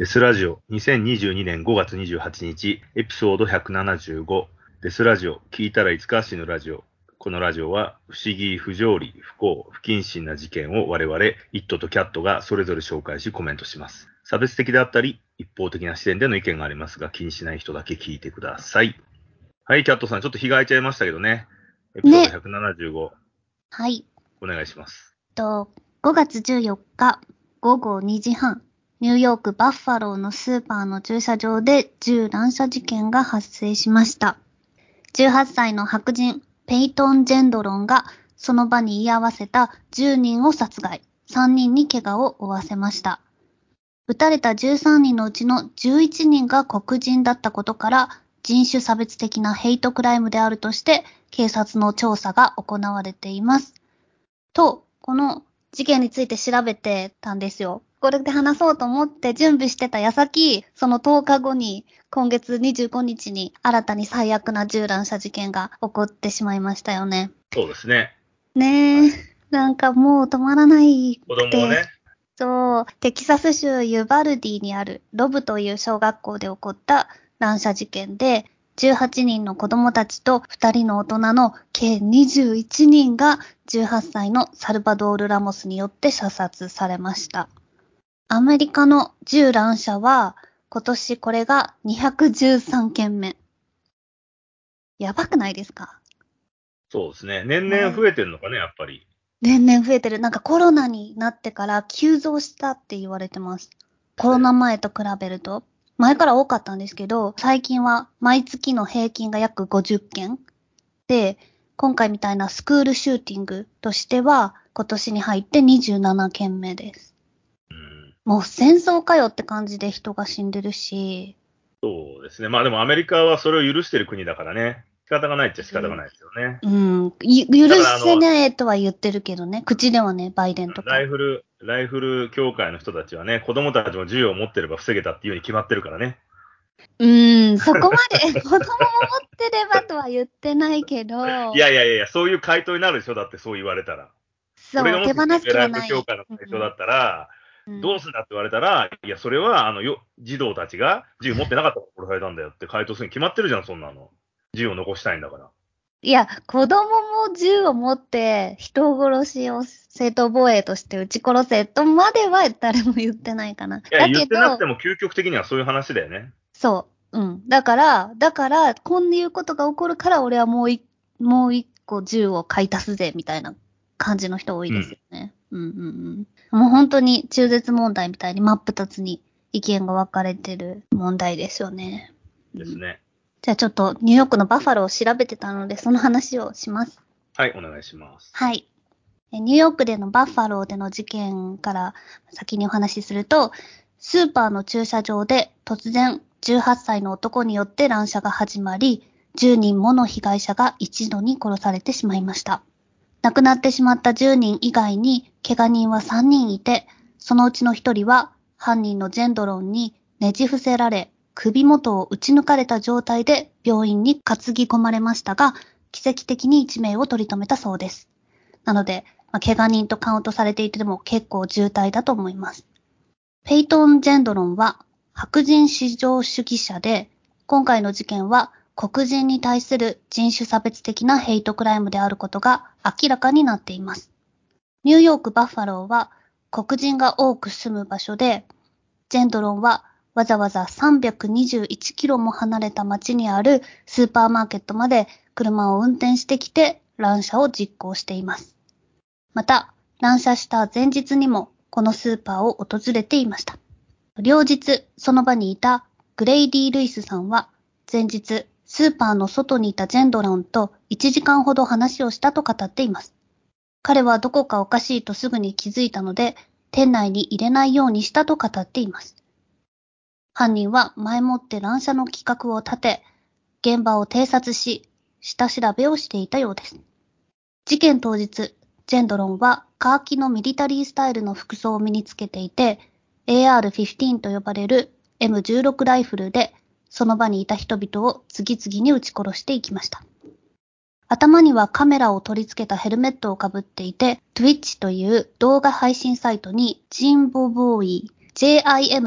デスラジオ2022年5月28日エピソード175デスラジオ聞いたらいつか死ぬラジオこのラジオは不思議、不条理、不幸、不謹慎な事件を我々、イットとキャットがそれぞれ紹介しコメントします。差別的であったり、一方的な視点での意見がありますが、気にしない人だけ聞いてください。はい、キャットさん、ちょっと日が空いちゃいましたけどね。エピソード175。ね、はい。お願いします。と、5月14日午後2時半、ニューヨークバッファローのスーパーの駐車場で銃乱射事件が発生しました。18歳の白人ペイトン・ジェンドロンがその場に居合わせた10人を殺害、3人に怪我を負わせました。撃たれた13人のうちの11人が黒人だったことから、人種差別的なヘイトクライムであるとして、警察の調査が行われています。と、この事件について調べてたんですよ。これで話そうと思って準備してた矢先、その10日後に、今月25日に新たに最悪な銃乱射事件が起こってしまいましたよね。そうですね。ねえ、なんかもう止まらない子供をね。そう、テキサス州ユバルディにあるロブという小学校で起こった乱射事件で、18人の子供たちと2人の大人の計21人が18歳のサルバドール・ラモスによって射殺されました。アメリカの銃乱射は、今年これが213件目。やばくないですか？そうですね。年々増えてるのかね、やっぱり。年々増えてる。なんかコロナになってから急増したって言われてます。コロナ前と比べると。前から多かったんですけど、最近は毎月の平均が約50件。で、今回みたいなスクールシューティングとしては、今年に入って27件目です。もう戦争かよって感じで人が死んでるし。そうですね。まあでもアメリカはそれを許してる国だからね。仕方がないっちゃ仕方がないですよね。うん。うん、許せねえとは言ってるけどね。口ではね、バイデンとか。ライフル、ライフル協会の人たちはね、子供たちも銃を持ってれば防げたっていうに決まってるからね。うーん、そこまで 子供も持ってればとは言ってないけど。いやいやいや、そういう回答になるでしょだってそう言われたら。そう、手放す気はない。ライフル協会の回答だったら、うんどうすんだって言われたら、いや、それは、あの、よ、児童たちが銃持ってなかったから殺されたんだよって回答するに決まってるじゃん、そんなの。銃を残したいんだから。いや、子供も銃を持って人殺しを正当防衛として撃ち殺せとまでは誰も言ってないかな。いや、言ってなくても究極的にはそういう話だよね。そう。うん。だから、だから、こんないうことが起こるから俺はもう一、もう一個銃を買い足すぜ、みたいな感じの人多いですよね。うん、うん、うんうん。もう本当に中絶問題みたいに真っ二つに意見が分かれてる問題ですよね。ですね。じゃあちょっとニューヨークのバファローを調べてたので、その話をします。はい、お願いします。はい。ニューヨークでのバッファローでの事件から先にお話しすると、スーパーの駐車場で突然18歳の男によって乱射が始まり、10人もの被害者が一度に殺されてしまいました。亡くなってしまった10人以外に、怪我人は3人いて、そのうちの1人は、犯人のジェンドロンにねじ伏せられ、首元を打ち抜かれた状態で病院に担ぎ込まれましたが、奇跡的に1名を取り留めたそうです。なので、まあ、怪我人とカウントされていても結構重体だと思います。ペイトン・ジェンドロンは白人至上主義者で、今回の事件は黒人に対する人種差別的なヘイトクライムであることが明らかになっています。ニューヨーク・バッファローは黒人が多く住む場所で、ジェンドロンはわざわざ321キロも離れた街にあるスーパーマーケットまで車を運転してきて乱射を実行しています。また、乱射した前日にもこのスーパーを訪れていました。両日その場にいたグレイディ・ルイスさんは前日スーパーの外にいたジェンドロンと1時間ほど話をしたと語っています。彼はどこかおかしいとすぐに気づいたので、店内に入れないようにしたと語っています。犯人は前もって乱射の企画を立て、現場を偵察し、下調べをしていたようです。事件当日、ジェンドロンはカーキのミリタリースタイルの服装を身につけていて、AR-15 と呼ばれる M16 ライフルでその場にいた人々を次々に撃ち殺していきました。頭にはカメラを取り付けたヘルメットをかぶっていて、Twitch という動画配信サイトにジンボボーイ、JIMBOBOII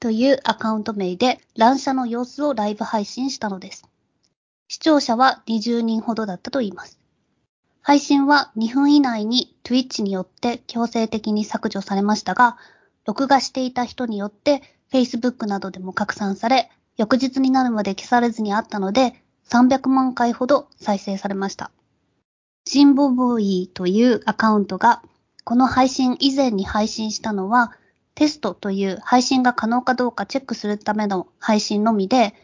というアカウント名で乱射の様子をライブ配信したのです。視聴者は20人ほどだったといいます。配信は2分以内に Twitch によって強制的に削除されましたが、録画していた人によって Facebook などでも拡散され、翌日になるまで消されずにあったので、300万回ほど再生されました。ジンボボーイというアカウントが、この配信以前に配信したのは、テストという配信が可能かどうかチェックするための配信のみで、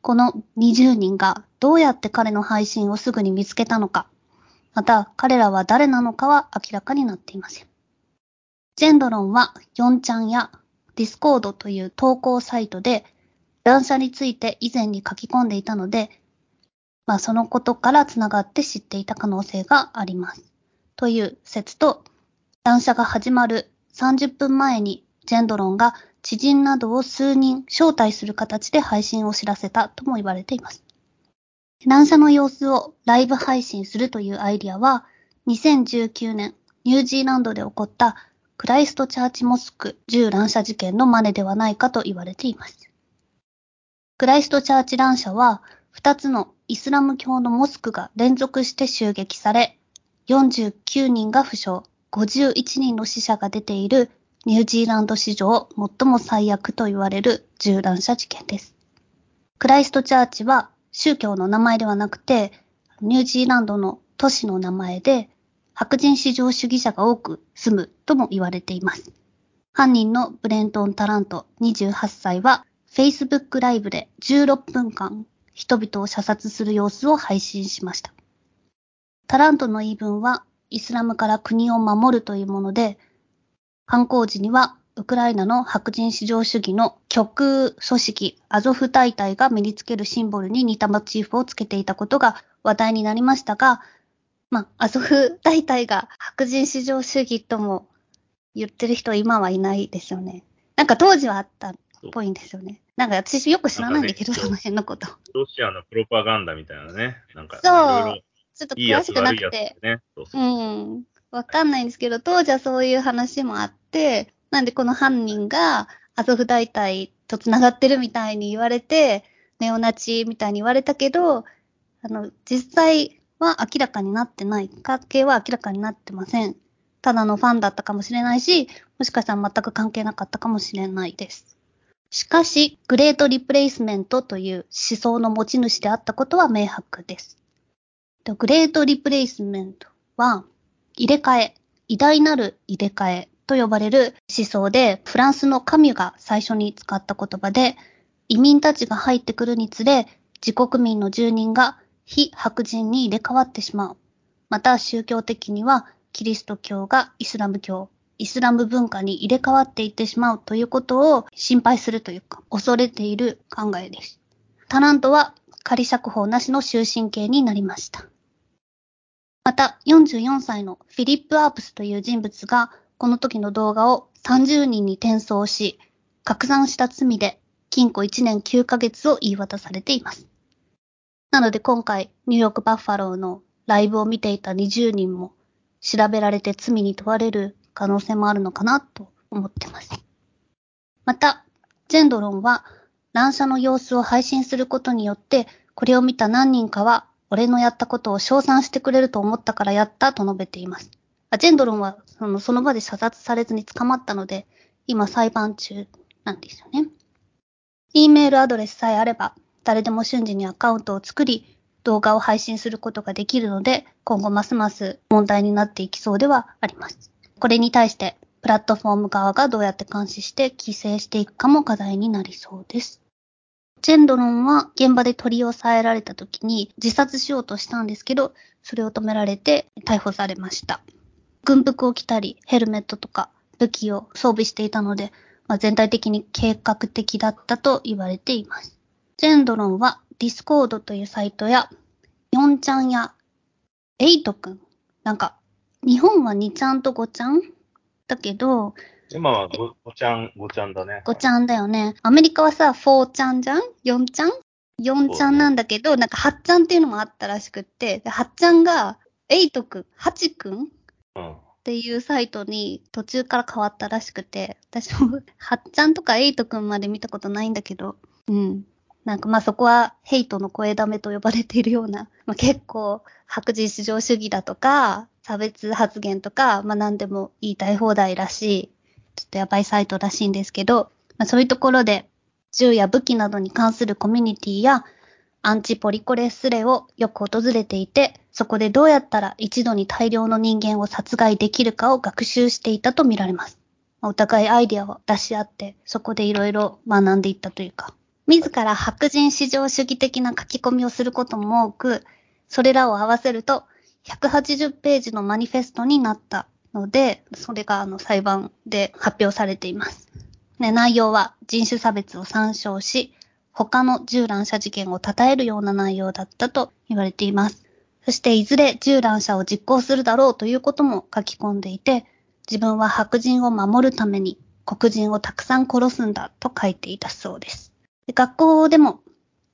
この20人がどうやって彼の配信をすぐに見つけたのか、また彼らは誰なのかは明らかになっていません。ジェンドロンは4ちゃんやディスコードという投稿サイトで乱射について以前に書き込んでいたので、まあそのことからつながって知っていた可能性があります。という説と、乱射が始まる30分前にジェンドロンが知人などを数人招待する形で配信を知らせたとも言われています。乱射の様子をライブ配信するというアイディアは、2019年ニュージーランドで起こったクライストチャーチモスク銃乱射事件の真似ではないかと言われています。クライストチャーチ乱射は、2つのイスラム教のモスクが連続して襲撃され、49人が負傷、51人の死者が出ているニュージーランド史上最も最悪と言われる銃乱射事件です。クライストチャーチは宗教の名前ではなくて、ニュージーランドの都市の名前で、白人至上主義者が多く住むとも言われています。犯人のブレントン・タラント28歳は Facebook ライブで16分間人々を射殺する様子を配信しました。タラントの言い分はイスラムから国を守るというもので、犯行時にはウクライナの白人至上主義の極右組織アゾフ大隊が身につけるシンボルに似たモチーフをつけていたことが話題になりましたが、まあ、アゾフ大隊が白人至上主義とも言ってる人は今はいないですよね。なんか当時はあったっぽいんですよね。なんか私よく知らないんだけど、ね、その辺のこと。ロシアのプロパガンダみたいなね。なんか、そう。ちょっと詳しくなくて。ね、そうそううん。わかんないんですけど、当時はそういう話もあって、なんでこの犯人がアゾフ大隊と繋がってるみたいに言われて、ネオナチみたいに言われたけど、あの、実際は明らかになってない。関係は明らかになってません。ただのファンだったかもしれないし、もしかしたら全く関係なかったかもしれないです。しかし、グレートリプレイスメントという思想の持ち主であったことは明白です。グレートリプレイスメントは、入れ替え、偉大なる入れ替えと呼ばれる思想で、フランスのカミュが最初に使った言葉で、移民たちが入ってくるにつれ、自国民の住人が非白人に入れ替わってしまう。また宗教的には、キリスト教がイスラム教、イスラム文化に入れ替わっていってしまうということを心配するというか、恐れている考えです。タラントは仮釈放なしの終身刑になりました。また、44歳のフィリップ・アープスという人物が、この時の動画を30人に転送し、拡散した罪で禁錮1年9ヶ月を言い渡されています。なので今回、ニューヨークバッファローのライブを見ていた20人も調べられて罪に問われる可能性もあるのかなと思ってます。また、ジェンドロンは乱射の様子を配信することによって、これを見た何人かは俺のやったことを称賛してくれると思ったからやったと述べています。ジェンドロンはそのその場で射殺されずに捕まったので、今裁判中なんですよね。E メールアドレスさえあれば、誰でも瞬時にアカウントを作り、動画を配信することができるので、今後ますます問題になっていきそうではあります。これに対して、プラットフォーム側がどうやって監視して規制していくかも課題になりそうです。ジェンドロンは現場で取り押さえられた時に自殺しようとしたんですけど、それを止められて逮捕されました。軍服を着たり、ヘルメットとか武器を装備していたので、まあ、全体的に計画的だったと言われています。ジェンドロンはディスコードというサイトや、4ちゃんや8kun。なんか、日本は2ちゃんと5ちゃんだけど、今は 5, 5ちゃん、5ちゃんだね。5ちゃんだよね。アメリカはさ、4ちゃんじゃん ?4 ちゃん ?4 ちゃんなんだけど、なんか8ちゃんっていうのもあったらしくって、8ちゃんが、8くん、8くん？うん。っていうサイトに途中から変わったらしくて、私も、はっちゃんとかエイトくんまで見たことないんだけど、うん。なんかまあそこはヘイトの声だめと呼ばれているような、まあ、結構白人至上主義だとか、差別発言とか、まあ何でも言いたい放題らしい、ちょっとやばいサイトらしいんですけど、まあそういうところで銃や武器などに関するコミュニティやアンチポリコレスレをよく訪れていて、そこでどうやったら一度に大量の人間を殺害できるかを学習していたと見られます。お互いアイデアを出し合って、そこでいろいろ学んでいったというか、自ら白人至上主義的な書き込みをすることも多く、それらを合わせると180ページのマニフェストになったので、それがあの裁判で発表されています。ね、内容は人種差別を参照し、他の銃乱射事件を称えるような内容だったと言われています。そしていずれ銃乱射を実行するだろうということも書き込んでいて、自分は白人を守るために黒人をたくさん殺すんだと書いていたそうです。で学校でも、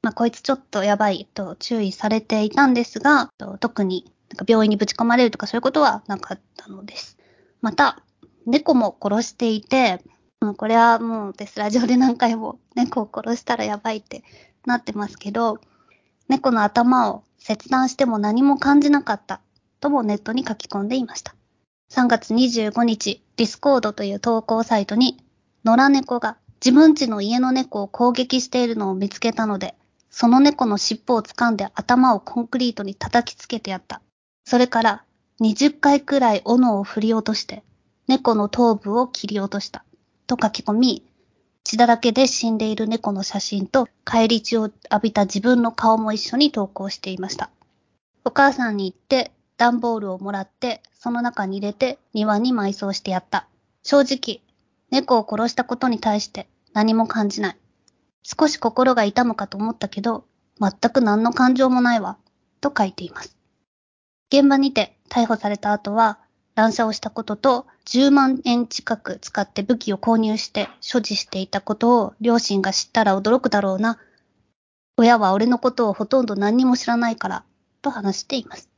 まあ、こいつちょっとやばいと注意されていたんですが、特になんか病院にぶち込まれるとかそういうことはなかったのです。また、猫も殺していて、うんこれはもうデスラジオで何回も猫を殺したらやばいってなってますけど、猫の頭を切断しても何も感じなかったともネットに書き込んでいました。3月25日、ディスコードという投稿サイトに、野良猫が自分家の家の猫を攻撃しているのを見つけたので、その猫の尻尾を掴んで頭をコンクリートに叩きつけてやった。それから20回くらい斧を振り落として、猫の頭部を切り落とした。と書き込み、血だらけで死んでいる猫の写真と帰り血を浴びた自分の顔も一緒に投稿していました。お母さんに言って段ボールをもらってその中に入れて庭に埋葬してやった。正直、猫を殺したことに対して何も感じない。少し心が痛むかと思ったけど、全く何の感情もないわ。と書いています。現場にて逮捕された後は、乱射をしたことと10万円近く使って武器を購入して所持していたことを両親が知ったら驚くだろうな。親は俺のことをほとんど何にも知らないから、と話しています。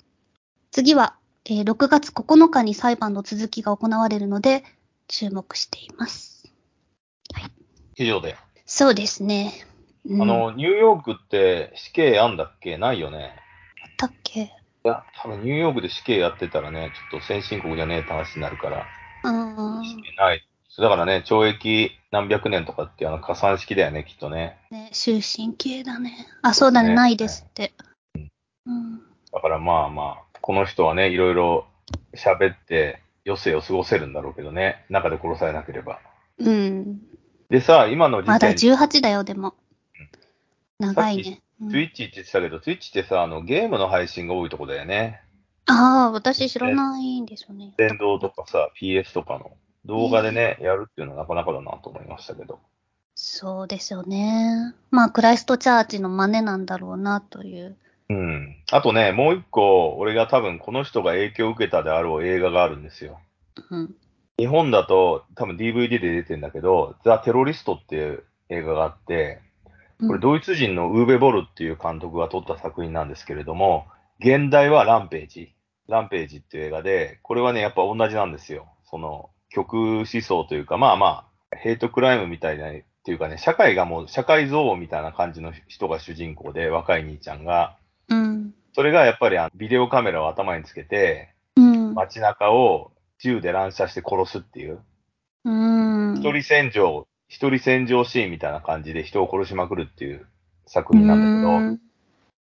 次は、えー6月9日に裁判の続きが行われるので、注目しています。以上で。そうですね。うん、あの、ニューヨークって死刑あんだっけ？ないよね。あったっけ？いや、多分ニューヨークで死刑やってたらね、ちょっと先進国じゃねえって話になるから、うん。死刑ない。だからね、懲役何百年とかってあの加算式だよね、きっとね。ね、終身刑だね。あ、そうだね、ねないですって。うん。だからまあまあ、この人はね、いろいろ喋って余生を過ごせるんだろうけどね、中で殺されなければ。うん。でさ、今のまだ時点、18だよ、でも。長いね。うんツイッチって言ってたけど、ツイッチってさ、あの、ゲームの配信が多いとこだよね。ああ、私知らないんですよね。電動とかさ、PS とかの動画でね、やるっていうのはなかなかだなと思いましたけど。そうですよね。まあ、クライストチャーチの真似なんだろうな、という。うん。あとね、もう一個、俺が多分この人が影響を受けたであろう映画があるんですよ。うん。日本だと多分 DVD で出てんだけど、ザ・テロリストっていう映画があって、これドイツ人のウーベ・ボルっていう監督が撮った作品なんですけれども、現代はランページ。ランページっていう映画で、これはね、やっぱ同じなんですよ。その、極右思想というか、まあまあ、ヘイトクライムみたいな、っていうかね、社会がもう、社会憎悪みたいな感じの人が主人公で、若い兄ちゃんが、うん。それがやっぱりあのビデオカメラを頭につけて、うん。街中を銃で乱射して殺すっていう、うん。一人戦場、一人戦場シーンみたいな感じで人を殺しまくるっていう作品なんだけど、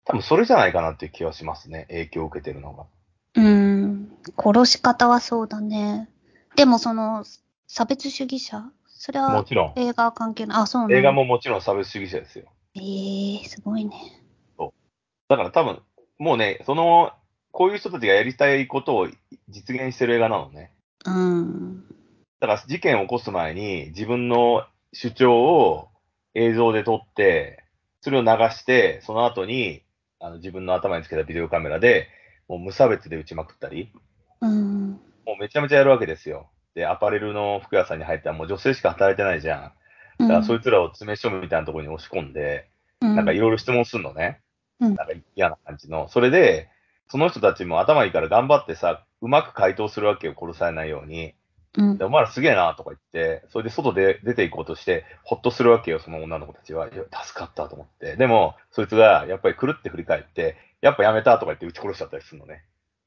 多分それじゃないかなっていう気はしますね。影響を受けてるのが。うん。殺し方はそうだね。でもその、差別主義者？それはもちろん。映画は関係ない。あ、そうなの映画ももちろん差別主義者ですよ。ええすごいね。だから多分、もうね、その、こういう人たちがやりたいことを実現してる映画なのね。うん。だから事件を起こす前に自分の主張を映像で撮って、それを流して、その後にあの自分の頭につけたビデオカメラで、もう無差別で撃ちまくったり、うん。もうめちゃめちゃやるわけですよ。で、アパレルの服屋さんに入ったらもう女性しか働いてないじゃん。だからそいつらを詰め所みたいなところに押し込んで、うん、なんかいろいろ質問するのね。うんなんか嫌な感じの。それで、その人たちも頭いいから頑張ってさ、うまく回答するわけよ、殺されないように。うんで。お前らすげえなとか言って、それで外で出て行こうとして、ほっとするわけよ、その女の子たちは。いや助かったと思って。でも、そいつがやっぱりくるって振り返って、やっぱやめたとか言って撃ち殺しちゃったりするのね。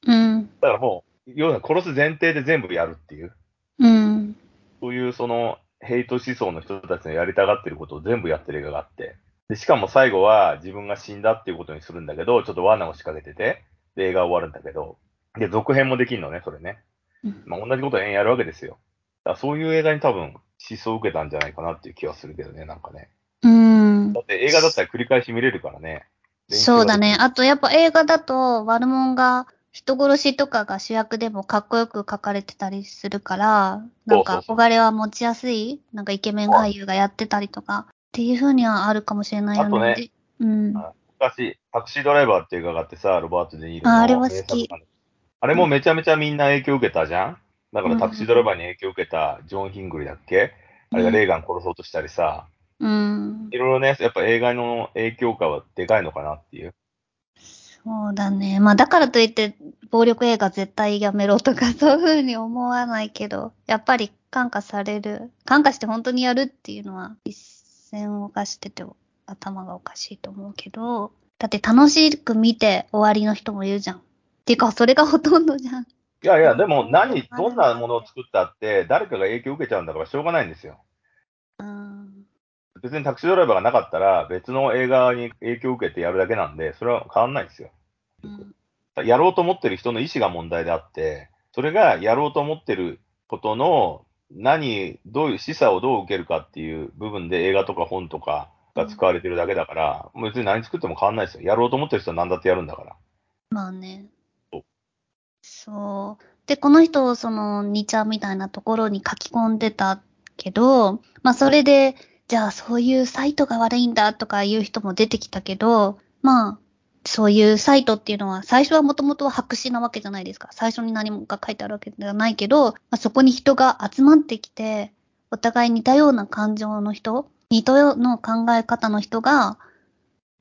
うん。だからもう、要は殺す前提で全部やるっていう、うん。そういうその、ヘイト思想の人たちのやりたがってることを全部やってる映画があって。で、しかも最後は自分が死んだっていうことにするんだけど、ちょっと罠を仕掛けてて、で、映画終わるんだけど、で、続編もできるのね、それね。うんまあ、同じことを延々やるわけですよ。だからそういう映画に多分、思想を受けたんじゃないかなっていう気はするけどね、なんかね。うんだ。って映画だったら繰り返し見れるからね。そうだね。あとやっぱ映画だと悪者が人殺しとかが主役でもかっこよく描かれてたりするから、なんか憧れは持ちやすい、なんかイケメン俳優がやってたりとか、っていう風にはあるかもしれないよね。あとねでうん。はい昔、タクシードライバーっていう映画があってさ、ロバート・デ・ニーロのああれは好きあれもめちゃめちゃみんな影響を受けたじゃんだからタクシードライバーに影響を受けたジョン・ヒングリだっけ？あれがレーガン殺そうとしたりさ、うん。いろいろね、やっぱ映画の影響下はでかいのかなっていう。そうだね。まあだからといって、暴力映画絶対やめろとか そういう風に思わないけど、やっぱり感化される。感化して本当にやるっていうのは、一線を犯してて頭がおかしいと思うけど、だって楽しく見て終わりの人もいるじゃん。っていうか、それがほとんどじゃん。いやいや、でも何、どんなものを作ったって、誰かが影響を受けちゃうんだからしょうがないんですよ。うん。別にタクシードライバーがなかったら、別の映画に影響を受けてやるだけなんで、それは変わんないですよ。うんやろうと思ってる人の意思が問題であって、それがやろうと思ってることの何、どういう示唆をどう受けるかっていう部分で映画とか本とかが使われてるだけだから、別に何作っても変わんないですよ。やろうと思ってる人は何だってやるんだから。まあねそう。そう。で、この人、その、2ちゃんみたいなところに書き込んでたけど、まあそれで、じゃあそういうサイトが悪いんだとかいう人も出てきたけど、まあ、そういうサイトっていうのは、最初はもともとは白紙なわけじゃないですか。最初に何もが書いてあるわけではないけど、まあ、そこに人が集まってきて、お互い似たような感情の人、似たような考え方の人が、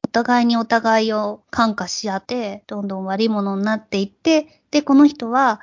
お互いにお互いを感化し合って、どんどん悪いものになっていって、で、この人は、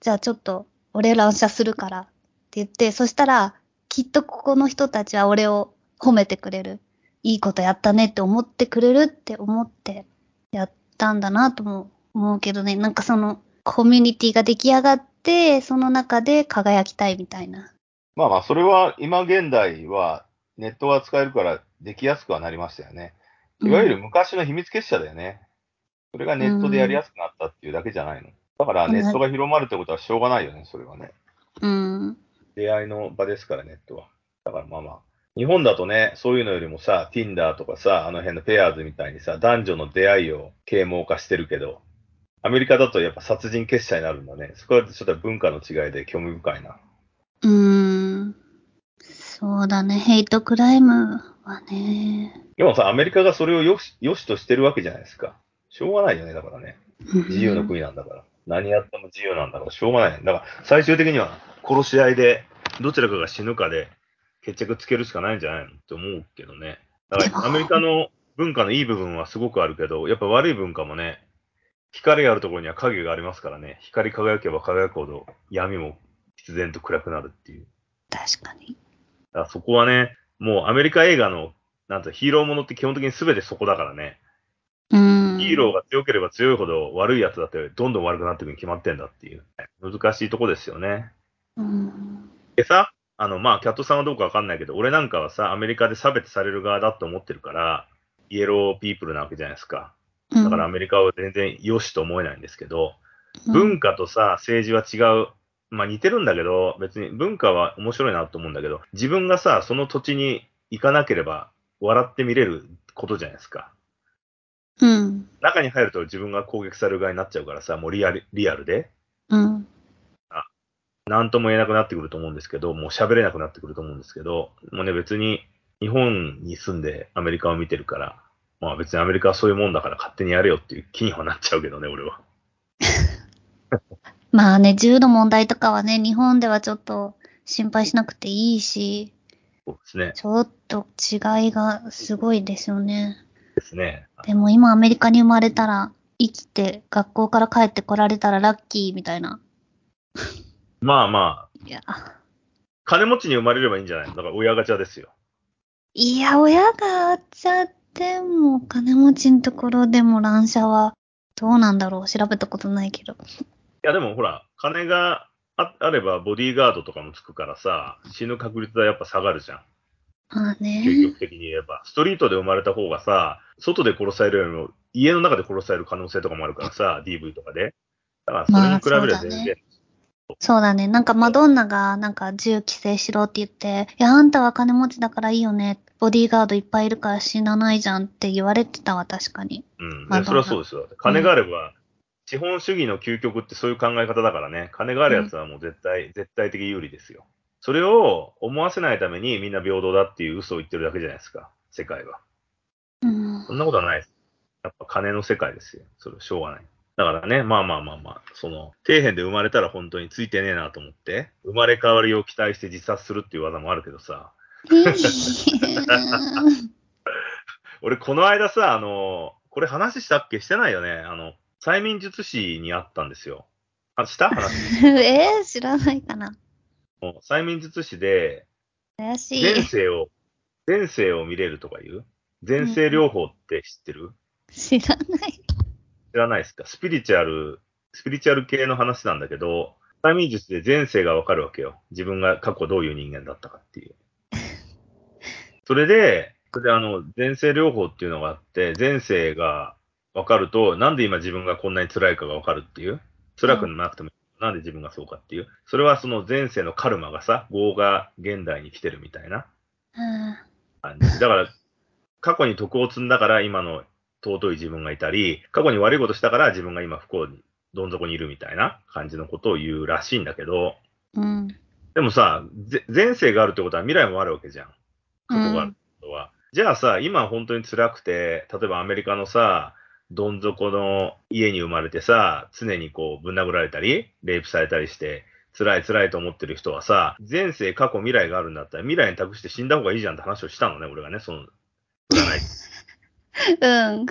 じゃあちょっと、俺乱射するからって言って、そしたら、きっとここの人たちは俺を褒めてくれる。いいことやったねって思ってくれるって思ってやったんだなとも思うけどね。なんかその、コミュニティが出来上がって、その中で輝きたいみたいな。まあまあ、それは今現代はネットが使えるからできやすくはなりましたよね。いわゆる昔の秘密結社だよね。それがネットでやりやすくなったっていうだけじゃないの。だからネットが広まるってことはしょうがないよね、それはね。うん。出会いの場ですから、ネットは。だからまあまあ。日本だとね、そういうのよりもさ、Tinder とかさ、あの辺のペアーズみたいにさ、男女の出会いを啓蒙化してるけど、アメリカだとやっぱ殺人結社になるんだね。そこはちょっと文化の違いで興味深いな。うーん。そうだね。ヘイトクライムはね。でもさ、アメリカがそれをよし、よしとしてるわけじゃないですか。しょうがないよね、だからね。自由の国なんだから。何やっても自由なんだから、しょうがない。だから、最終的には殺し合いで、どちらかが死ぬかで、決着つけるしかないんじゃないのって思うけどね。だから、アメリカの文化のいい部分はすごくあるけど、やっぱ悪い文化もね、光があるところには影がありますからね。光り輝けば輝くほど闇も必然と暗くなるっていう。確かに。だからそこはね、もうアメリカ映画の、なんとヒーローものって基本的に全てそこだからね。うーん。ヒーローが強ければ強いほど悪いやつだってどんどん悪くなっていくに決まってんだっていう。難しいとこですよね。うん。でさ、あの、まあ、キャットさんはどうかわかんないけど、俺なんかはさ、アメリカで差別される側だと思ってるから、イエローピープルなわけじゃないですか。だからアメリカは全然良しと思えないんですけど、文化とさ、政治は違う。まあ似てるんだけど、別に文化は面白いなと思うんだけど、自分がさ、その土地に行かなければ笑って見れることじゃないですか。うん。中に入ると自分が攻撃される側になっちゃうからさ、もうリアル、リアルで。うん。なんとも言えなくなってくると思うんですけど、もう喋れなくなってくると思うんですけど、もうね別に日本に住んでアメリカを見てるから、まあ別にアメリカはそういうもんだから勝手にやれよっていう気にはなっちゃうけどね、俺は。まあね、銃の問題とかはね、日本ではちょっと心配しなくていいし、そうですね。ちょっと違いがすごいですよね。ですね。でも今アメリカに生まれたら、生きて学校から帰ってこられたらラッキーみたいな。まあまあ、いや、金持ちに生まれればいいんじゃない？のだから親ガチャですよ。いや、親があっちゃっても、金持ちのところでも乱射は、どうなんだろう調べたことないけど。いやでもほら、金がああればボディーガードとかもつくからさ、死ぬ確率はやっぱ下がるじゃん。まあ究ね。極的に言えば。ストリートで生まれた方がさ、外で殺されるよりも、家の中で殺される可能性とかもあるからさ、DV とかで。だからそれに比べればまあそうだ全然、ねそうだね。なんかマドンナがなんか銃規制しろって言って、いや、あんたは金持ちだからいいよね。ボディーガードいっぱいいるから死なないじゃんって言われてたわ、確かに。うん。それはそうですよ。金があれば、資本主義の究極ってそういう考え方だからね。金があるやつはもう絶対、絶対的有利ですよ。それを思わせないためにみんな平等だっていう嘘を言ってるだけじゃないですか。世界は。うん。そんなことはないです。やっぱ金の世界ですよ。それはしょうがない。だからね、まあまあまあまあ、その、底辺で生まれたら本当についてねえなと思って、生まれ変わりを期待して自殺するっていう技もあるけどさ、俺この間さ、あの、これ話したっけ？してないよね？あの、催眠術師に会ったんですよ。あ、した？話。えー、知らないかな。もう催眠術師で、怪しい。前世を、前世を見れるとか言う？前世療法って知ってる、知らない。知らないですか？スピリチュアル、スピリチュアル系の話なんだけど、催眠術で前世がわかるわけよ。自分が過去どういう人間だったかっていう。それで、それであの、前世療法っていうのがあって、前世がわかると、なんで今自分がこんなに辛いかがわかるっていう？辛くなくても、なんで自分がそうかっていう？それはその前世のカルマがさ、業が現代に来てるみたいなうん感じ。だから、過去に徳を積んだから今の尊い自分がいたり、過去に悪いことしたから自分が今不幸に、どん底にいるみたいな感じのことを言うらしいんだけど、うん。でもさ、ぜ前世があるってことは未来もあるわけじゃん。過去があるってことは。じゃあさ、今本当に辛くて、例えばアメリカのさ、どん底の家に生まれてさ、常にこうぶん殴られたり、レイプされたりして、辛い辛いと思ってる人はさ、前世、過去、未来があるんだったら未来に託して死んだ方がいいじゃんって話をしたのね、俺がね、その、占い、うん。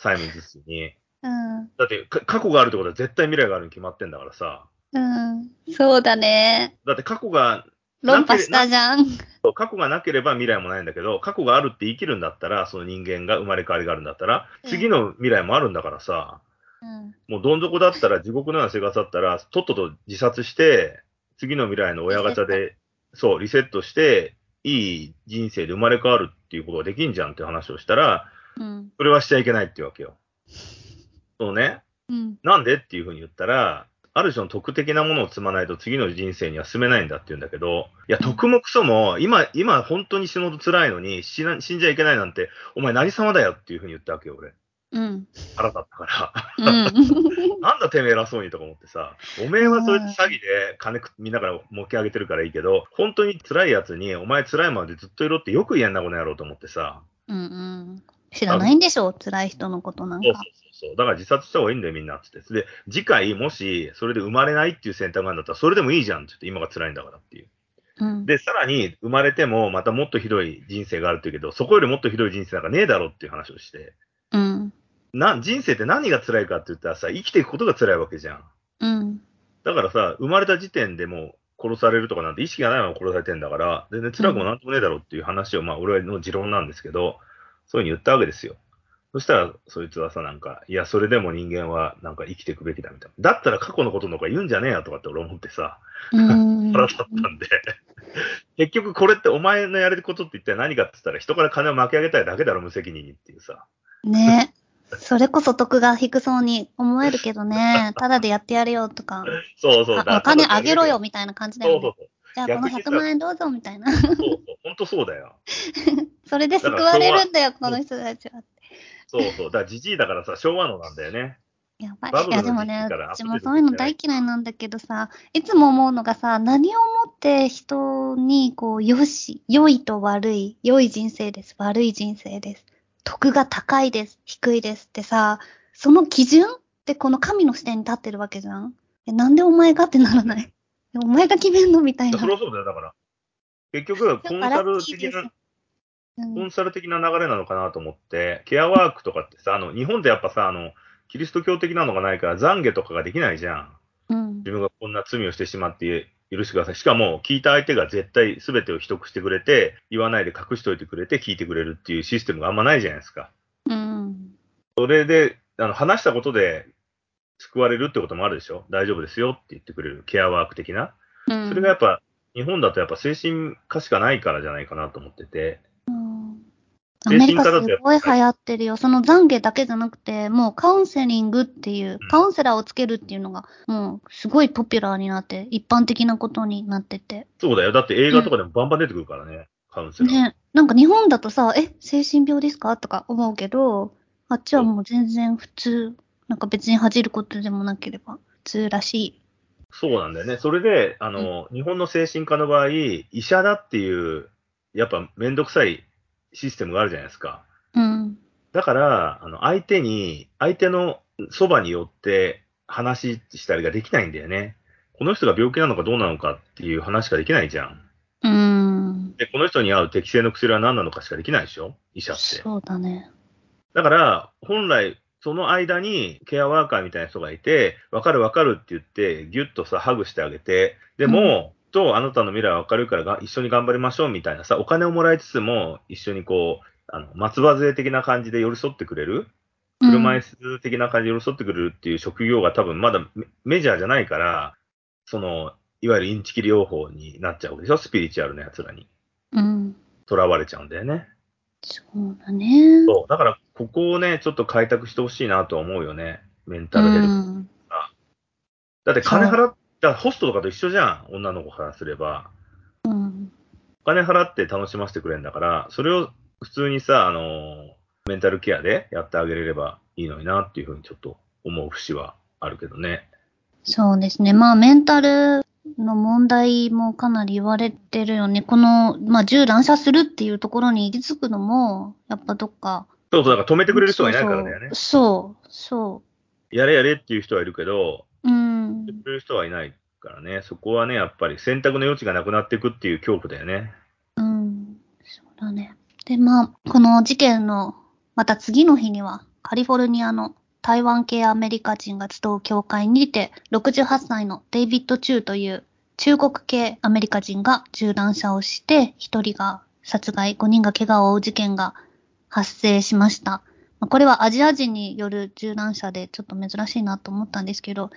催眠術に。うん。だってか、過去があるってことは絶対未来があるに決まってんだからさ。うん。そうだね。だって過去が、論破したじゃん。過去がなければ未来もないんだけど、過去があるって生きるんだったら、その人間が生まれ変わりがあるんだったら、うん次の未来もあるんだからさ、うん。もうどん底だったら、地獄のような生活だったら、とっとと自殺して、次の未来の親ガチャで、そう、リセットして、いい人生で生まれ変わるっていうことができんじゃんって話をしたら、うん。それはしちゃいけないっていうわけよ。そうね。うん。なんでっていうふうに言ったら、ある種の徳的なものを積まないと次の人生には進めないんだって言うんだけど、いや、徳もクソも、今、今本当に死ぬほど辛いのに死な死んじゃいけないなんて、お前何様だよっていうふうに言ったわけよ、俺。うん。腹立ったから。うん。なんだてめえ偉そうにとか思ってさ、おめえはそれで詐欺で金く見ながら儲け上げてるからいいけど、本当に辛いやつに、お前辛いまでずっといろってよく言えんな、この野郎と思ってさ。うんうん。知らないんでしょ辛い人のことなんかそうそう。そう。だから自殺した方がいいんだよ、みんなっつって。で、次回もし、それで生まれないっていう選択があるんだったら、それでもいいじゃんって言って、今が辛いんだからっていう。うん。で、さらに、生まれても、またもっとひどい人生があるって言うけど、そこよりもっとひどい人生なんかねえだろっていう話をして。うん。な、人生って何が辛いかって言ったらさ、生きていくことが辛いわけじゃん。うん。だからさ、生まれた時点でもう殺されるとかなんて意識がないまま殺されてんだから、全然辛くもなんともねえだろっていう話を、まあ俺の持論なんですけど、そういうふうに言ったわけですよ。そしたら、そいつはさ、なんか、いや、それでも人間はなんか生きていくべきだみたいな。だったら過去のことの方が言うんじゃねえやとかって俺思ってさ、うん。腹立ったんで、結局これってお前のやれることって一体何かって言ったら人から金を巻き上げたいだけだろ、無責任にっていうさ。ね。それこそ得が低そうに思えるけどね。ただでやってやるよとか。そうそう。あお金あげろよみたいな感じだよね。そうそうそう。じゃあこの逆にさ100万円どうぞみたいな。そうそう。本当そうだよ。それで救われるんだよ、この人たちは。そうそう。だからじじいだからさ、昭和のなんだよね。やばい。いやでもね時期から、うちもそういうの大嫌いなんだけどさ、いつも思うのがさ、何をもって人に、こう、よし、良いと悪い、良い人生です、悪い人生です、得が高いです、低いですってさ、その基準ってこの神の視点に立ってるわけじゃんえなんでお前がってならない？お前が決めんの？みたいな。そりゃそうだよ。だから、結局、コンサル的な、うんコンサル的な流れなのかなと思って、ケアワークとかってさ、あの、日本ってやっぱさ、あの、キリスト教的なのがないから懺悔とかができないじゃん。うん自。分がこんな罪をしてしまって許してください。しかも、聞いた相手が絶対全てを秘匿してくれて、言わないで隠しといてくれて聞いてくれるっていうシステムがあんまないじゃないですか。うん。それで、あの話したことで救われるってこともあるでしょ？大丈夫ですよって言ってくれるケアワーク的な。うん。それがやっぱ、日本だとやっぱ精神科しかないからじゃないかなと思ってて。うんアメリカすごい流行ってるよ。その懺悔だけじゃなくて、もうカウンセリングっていう、カウンセラーをつけるっていうのが、もうすごいポピュラーになって、一般的なことになってて。そうだよ。だって映画とかでもバンバン出てくるからね。カウンセラー。ね。なんか日本だとさ、え、精神病ですか？とか思うけど、あっちはもう全然普通、なんか別に恥じることでもなければ、普通らしい。そうなんだよね。それで、あの、日本の精神科の場合、医者だっていう、やっぱめんどくさいシステムがあるじゃないですか。うん。だから、あの、相手に、相手のそばによって話したりができないんだよね。この人が病気なのかどうなのかっていう話しかできないじゃん。うん。で、この人に合う適正の薬は何なのかしかできないでしょ？医者って。そうだね。だから、本来、その間にケアワーカーみたいな人がいて、わかるわかるって言って、ぎゅっとさ、ハグしてあげて、でも、と、あなたの未来は明るいからが一緒に頑張りましょうみたいなさ、お金をもらいつつも、一緒にこう、あの、松葉杖的な感じで寄り添ってくれる車椅子的な感じで寄り添ってくれるっていう職業が多分まだメメジャーじゃないから、その、いわゆるインチキ療法になっちゃうでしょ？スピリチュアルな奴らに。うん。囚われちゃうんだよね。そうだね。そう。だから、ここをね、ちょっと開拓してほしいなと思うよね。メンタルヘルス。うん。だって金払っだからホストとかと一緒じゃん。女の子からすれば。うん。お金払って楽しませてくれるんだから、それを普通にさ、あの、メンタルケアでやってあげれればいいのになっていうふうにちょっと思う節はあるけどね。そうですね。まあ、メンタルの問題もかなり言われてるよね。この、まあ、銃乱射するっていうところに行き着くのも、やっぱどっか。そうそう、だから止めてくれる人がいないからだよね。そうそう、そやれやれっていう人はいるけど、う。うん。てる人はいないからね。そこはね、やっぱり選択の余地がなくなっていくっていう恐怖だよね。うん。そうだね。で、まあ、この事件の、また次の日には、カリフォルニアの台湾系アメリカ人が集う教会にて、68歳のデイビッド・チューという中国系アメリカ人が銃乱射をして、1人が殺害、5人が怪我を負う事件が発生しました。まあこれはアジア人による銃乱射でちょっと珍しいなと思ったんですけど、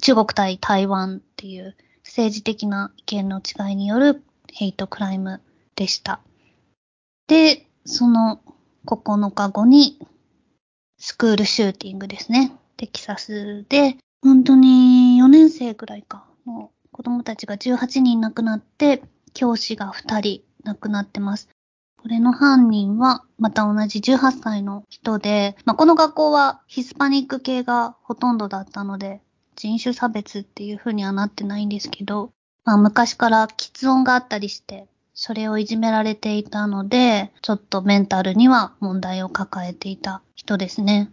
中国対台湾っていう政治的な意見の違いによるヘイトクライムでした。で、その9日後にスクールシューティングですね。テキサスで、本当に4年生ぐらいか、の子供たちが18人亡くなって、教師が2人亡くなってます。これの犯人は、また同じ18歳の人で、まあ、この学校はヒスパニック系がほとんどだったので、人種差別っていう風にはなってないんですけど、まあ、昔から喫音があったりして、それをいじめられていたので、ちょっとメンタルには問題を抱えていた人ですね。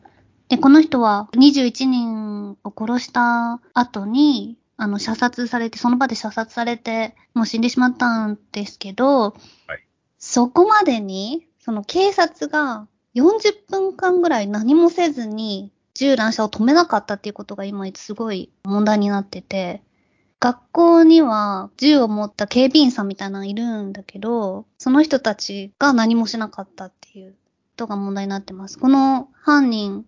で、この人は21人を殺した後に、あの、射殺されて、その場で射殺されて、もう死んでしまったんですけど、はいそこまでに、その警察が40分間ぐらい何もせずに銃乱射を止めなかったっていうことが今すごい問題になってて、学校には銃を持った警備員さんみたいなのいるんだけど、その人たちが何もしなかったっていうことが問題になってます。この犯人、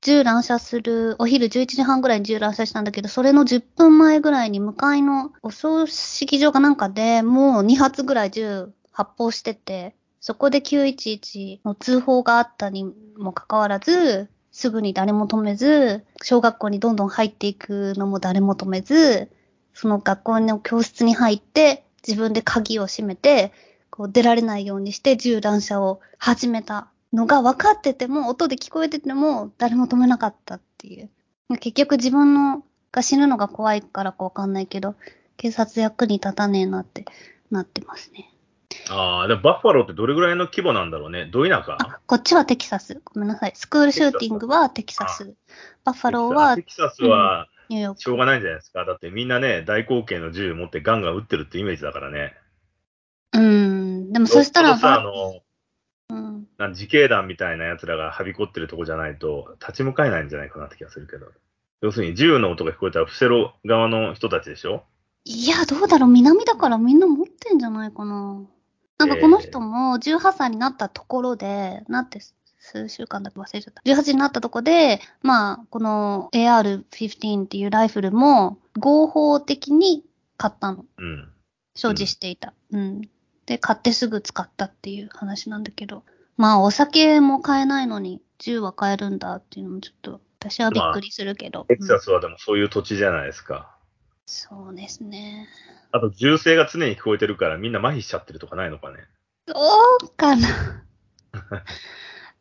銃乱射する、お昼11時半ぐらいに銃乱射したんだけど、それの10分前ぐらいに向かいのお葬式場かなんかでもう2発ぐらい銃発砲してて、そこで911の通報があったにもかかわらず、すぐに誰も止めず、小学校にどんどん入っていくのも誰も止めず、その学校の教室に入って、自分で鍵を閉めて、こう出られないようにして銃乱射を始めたのが分かってても、音で聞こえてても、誰も止めなかったっていう。結局自分のが死ぬのが怖いからかわかんないけど、警察役に立たねえなってなってますね。ああ、でもバッファローってどれぐらいの規模なんだろうね？ど田舎？あ、こっちはテキサス。ごめんなさい。スクールシューティングはテキサス。バッファローはテキサスはニューヨーク。しょうがないんじゃないですか？だってみんなね、大口径の銃持ってガンガン撃ってるってイメージだからね。うん。でもそしたらさ、あば、の、うん。なん自警団みたいな奴らがはびこってるとこじゃないと、立ち向かえないんじゃないかなって気がするけど。要するに銃の音が聞こえたら、伏せろ側の人たちでしょ？いや、どうだろう。南だからみんな持ってんじゃないかな。なんかこの人も18歳になったところで、なって数週間だけ？忘れちゃった。18になったとこで、まあ、この AR-15 っていうライフルも合法的に買ったの。うん。所持していた。うん。で、買ってすぐ使ったっていう話なんだけど。まあ、お酒も買えないのに、銃は買えるんだっていうのもちょっと、私はびっくりするけど。テキうんサスはでもそういう土地じゃないですか。そうですね。あと、銃声が常に聞こえてるから、みんな麻痺しちゃってるとかないのかね。そうかな。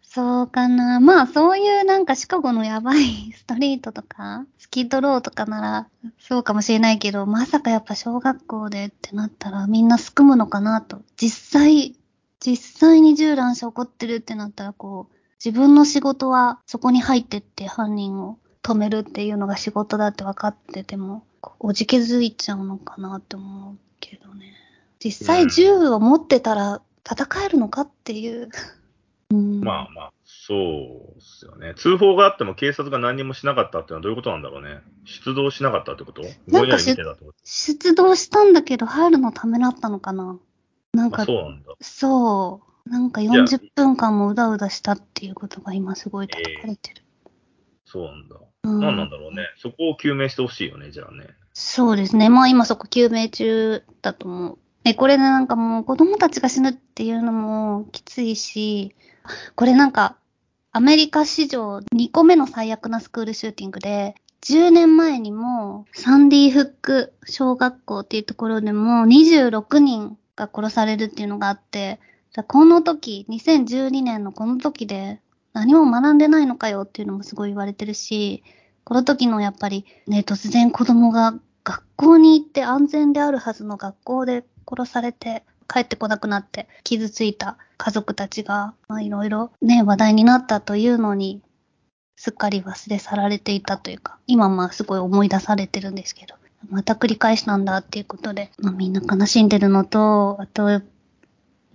そうかな。まあ、そういうなんかシカゴのやばいストリートとか、スキッドローとかなら、そうかもしれないけど、まさかやっぱ小学校でってなったらみんなすくむのかなと。実際、実際に銃乱射起こってるってなったら、こう、自分の仕事はそこに入ってって犯人を止めるっていうのが仕事だって分かってても、おじけづいちゃうのかなって思うけどね。実際銃を持ってたら戦えるのかっていう。うん、まあまあ、そうですよね。通報があっても警察が何にもしなかったってのはどういうことなんだろうね。出動しなかったってこと？ぼんやり見てたってこと出動したんだけど入るのためらったのかななんか、あそうなんだ。そう。なんか40分間もうだうだしたっていうことが今すごい叩かれてる。そうなんだ。うん何なんだろうね。そこを究明してほしいよね、じゃあね。そうですね。まあ今そこ救命中だと思う。え、これでなんかもう子供たちが死ぬっていうのもきついし、これなんかアメリカ史上2個目の最悪なスクールシューティングで、10年前にもサンディフック小学校っていうところでも26人が殺されるっていうのがあって、この時、2012年のこの時で何も学んでないのかよっていうのもすごい言われてるし、この時のやっぱりね、突然子供が学校に行って安全であるはずの学校で殺されて帰ってこなくなって傷ついた家族たちが、まあいろいろね、話題になったというのに、すっかり忘れ去られていたというか、今まあすごい思い出されてるんですけど、また繰り返したんだっていうことで、まあみんな悲しんでるのと、あと、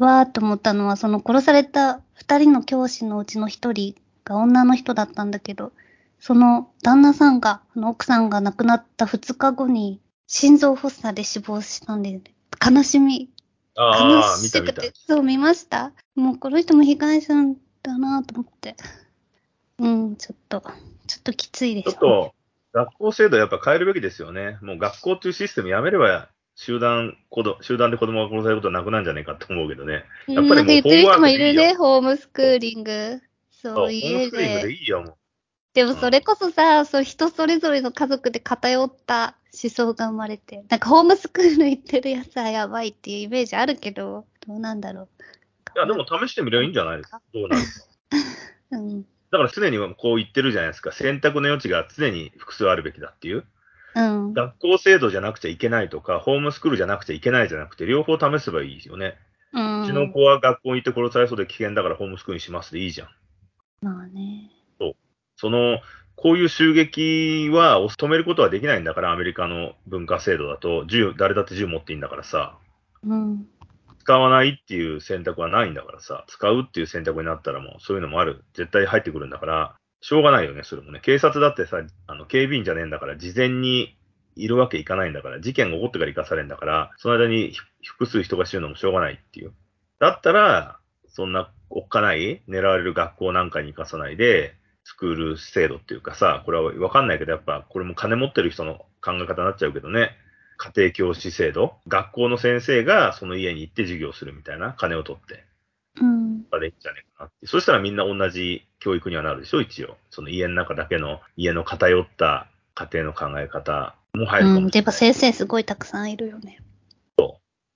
わーっと思ったのは、その殺された二人の教師のうちの一人が女の人だったんだけど、その旦那さんが、あの奥さんが亡くなった二日後に心臓発作で死亡したんで、悲しみ、悲したく。て、そう見ました？もうこの人も被害者だなと思って。うん、ちょっと、ちょっときついですちょっと、学校制度やっぱ変えるべきですよね。もう学校っていうシステムやめれば、集団、子供集団で子供が殺されることはなくなるんじゃないかと思うけどね。やっぱりもう言ってる人もいるね、ホームスクーリング。そう、そう、ホーム家スクーリングで。でいいよ、もう。でもそれこそさ、そう人それぞれの家族で偏った思想が生まれて、なんかホームスクール行ってるやつはやばいっていうイメージあるけど、どうなんだろう。いや、でも試してみればいいんじゃないですか。どうなるか。うん。だから常にこう言ってるじゃないですか。選択の余地が常に複数あるべきだっていう。うん。学校制度じゃなくちゃいけないとか、ホームスクールじゃなくちゃいけないじゃなくて、両方試せばいいよね。うん。うちの子は学校に行って殺されそうで危険だからホームスクールにしますでいいじゃん。まあね。その、こういう襲撃は止めることはできないんだから、アメリカの文化制度だと、銃、誰だって銃持っていいんだからさ、うん。使わないっていう選択はないんだからさ、使うっていう選択になったらもうそういうのもある。絶対入ってくるんだから、しょうがないよね、それもね。警察だってさ、あの、警備員じゃねえんだから、事前にいるわけいかないんだから、事件が起こってから行かされんだから、その間に複数人が死ぬのもしょうがないっていう。だったら、そんなおっかない狙われる学校なんかに行かさないで、スクール制度っていうかさ、これはわかんないけど、やっぱこれも金持ってる人の考え方になっちゃうけどね。家庭教師制度学校の先生がその家に行って授業するみたいな金を取って。うん。でいいんじゃねえかなって。そしたらみんな同じ教育にはなるでしょ、一応。その家の中だけの家の偏った家庭の考え方も入るかも。うん。やっぱ先生すごいたくさんいるよね。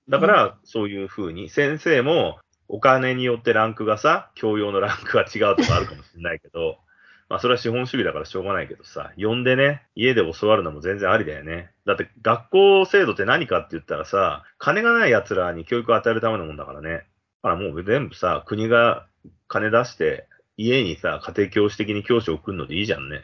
だから、そういうふうに、先生もお金によってランクがさ、教養のランクが違うとかあるかもしれないけど、まあそれは資本主義だからしょうがないけどさ、呼んでね、家で教わるのも全然ありだよね。だって学校制度って何かって言ったらさ、金がない奴らに教育を与えるためのもんだからね。だからもう全部さ、国が金出して、家にさ、家庭教師的に教師を送るのでいいじゃんね。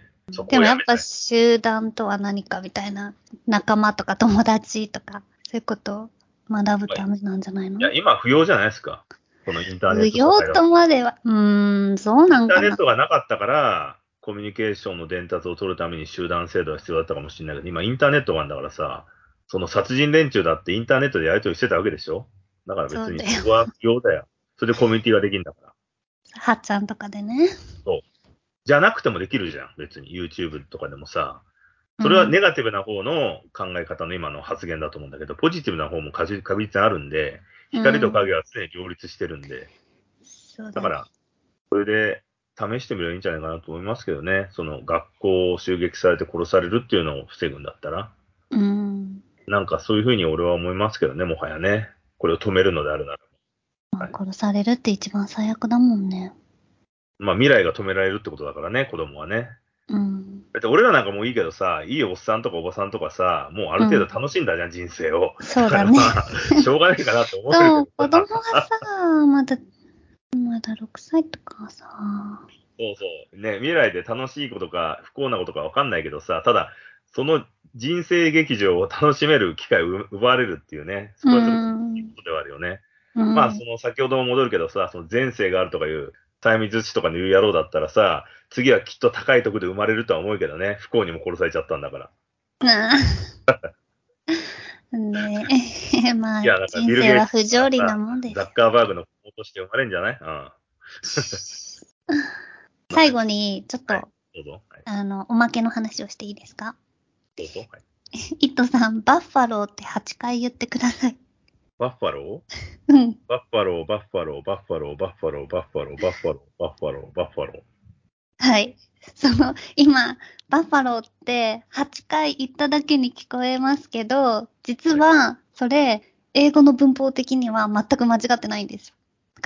でもやっぱ集団とは何かみたいな、仲間とか友達とか、そういうことを学ぶためなんじゃないの？いや、今不要じゃないですか。そのインターネ不要ットとかがとまでは、うーん、そうなインターネッんかな。トがなかったから、コミュニケーションの伝達を取るために集団制度が必要だったかもしれないけど、今インターネットがあるんだからさ、その殺人連中だってインターネットでやり取りしてたわけでしょ？だから別にそこは不要だよ。それでコミュニティができるんだから。はっちゃんとかでね。じゃなくてもできるじゃん。別に YouTube とかでもさ。それはネガティブな方の考え方の今の発言だと思うんだけど、ポジティブな方も確確実にあるんで、光と影は常に両立してるんで、そうだから、それで試してみればいいんじゃないかなと思いますけどね。その学校を襲撃されて殺されるっていうのを防ぐんだったら。うん。なんかそういうふうに俺は思いますけどね、もはやね。これを止めるのであるなら。まあ殺されるって一番最悪だもんね。まあ未来が止められるってことだからね、子供はね。うん。だって俺らなんかもういいけどさ、いいおっさんとかおばさんとかさ、もうある程度楽しんだじゃん、人生を。そうだね。まあ しょうがないかなと思うけそう、ど子供がさ、まだ、まだ6歳とかさ、そうそう。ね、未来で楽しいことか不幸なことかわかんないけどさ、ただ、その人生劇場を楽しめる機会を奪われるっていうね、そこはちょっといいことではあるよね。うん、まあ、その先ほども戻るけどさ、その前世があるとかいう、タイムズとかの言う野郎だったらさ、次はきっと高いところで生まれるとは思うけどね、不幸にも殺されちゃったんだから。ね まあ、いやだから人生は不条理なもんですザ。ッカーバーグの子として生まれるんじゃない？うん。最後に、ちょっと、はいどうぞ。はい、あの、おまけの話をしていいですか？どうぞ。はい、イットさん、バッファローって8回言ってください。バッファロー？うん。バッファロー、バッファロー、バッファロー、バッファロー、バッファロー、バッファロー、バッファロー、バッファロー。はい。その、今、バッファローって8回言っただけに聞こえますけど、実は、それ、英語の文法的には全く間違ってないんですよ。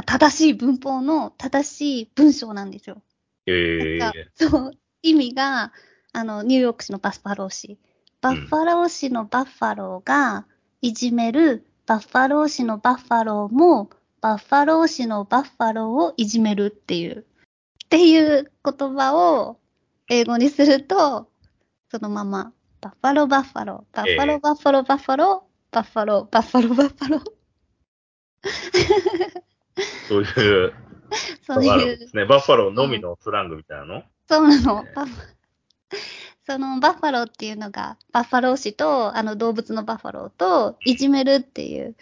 正しい文法の正しい文章なんですよ。えー、そう、意味が、あの、ニューヨーク市のバッファロー市。バッファロー市のバッファローがいじめる、バッファロー市のバッファローも、バッファロー市のバッファローをいじめるっていう、っていう言葉を英語にすると、そのまま、バッファローバッファロー、バッファロえーバッファローバッファロー、バッファロー、バッファローバッファロー。そういう、そういうね。バッファローのみのスラングみたいなの、そうなのね。バッフ そのバッファローっていうのが、バッファロー市と、あの動物のバッファローと、いじめるっていう、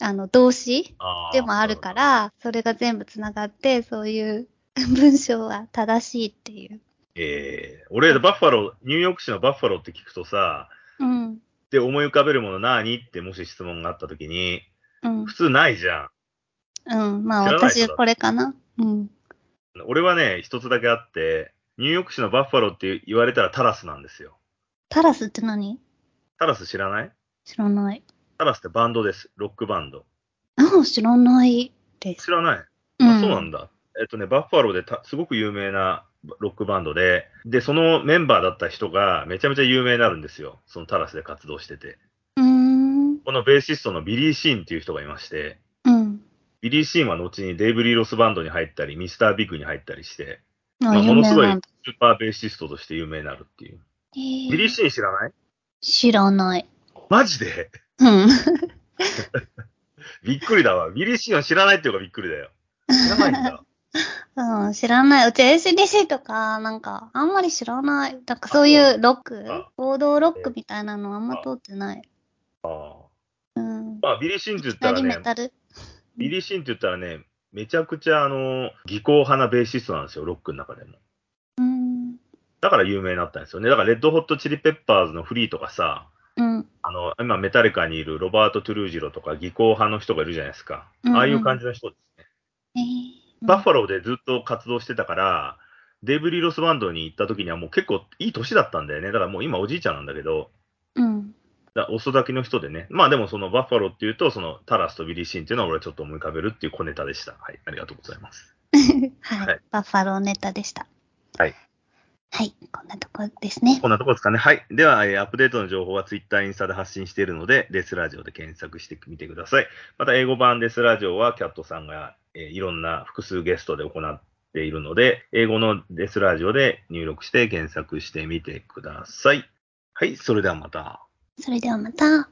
あの動詞でもあるか。ら、それが全部つながって、そういう 文章は正しいっていう。えー、俺、バッファロー、ニューヨーク市のバッファローって聞くとさ、うん。で、思い浮かべるもの何？ってもし質問があったときに、うん普。通ないじゃん。うん。まあ私これかな。うん。俺はね、一つだけあって、ニューヨーク市のバッファローって言われたらタラスなんですよ。タラスって何？タラス知らない？知らない。タラスってバンドです。ロックバンド。ああ、知らないです。知らない、うん。あ、そうなんだ。えっとね、バッファローでたすごく有名なロックバンドで、で、そのメンバーだった人がめちゃめちゃ有名になるんですよ。そのタラスで活動してて。うーん。このベーシストのビリー・シーンっていう人がいまして、うん。ビリー・シーンは後にデイブ・リー・ロスバンドに入ったり、ミスター・ビッグに入ったりして、あ、まあ、有ものすごいス。ーパーベーシストとして有名になるっていう。えービリー・シーン知らない？知らない。マジで？うん。びっくりだわ。ビリー・シーンを知らないっていうのがびっくりだよ。知らないんだ。うん、知らない。うち ACDC とか、なんか、あんまり知らない。なんかそういうロック？あ王道ロックみたいなのあんま通ってない。ああうん。まあ、ビリー・シーンって言ったらね、タル？ビリー・シーンって言ったらね、めちゃくちゃあの、技巧派なベーシストなんですよ、ロックの中でも。うん。だから有名になったんですよね。だからレッドホット・チリ・ペッパーズのフリーとかさ、うん。あの、今メタリカにいるロバート・トゥルージロとか技巧派の人がいるじゃないですか。うんうんああいう感じの人ですね。えーバッファローでずっと活動してたから、デイブ・リー・ロスバンドに行った時にはもう結構いい年だったんだよね。だからもう今おじいちゃんなんだけど、うん。だ遅咲きの人でね。まあでもそのバッファローっていうと、そのタラスとビリー・シーンっていうのは俺はちょっと思い浮かべるっていう小ネタでした。はい。ありがとうございます。はい、はいバッファローネタでした。はい。はい。こんなとこですね。こんなところですかね。はい。では、えーアップデートの情報はツイッター、インスタで発信しているので、デスラジオで検索してみてください。また、英語版デスラジオは、キャットさんが、えーいろんな複数ゲストで行っているので、英語のデスラジオで入力して検索してみてください。はい。それではまた。それではまた。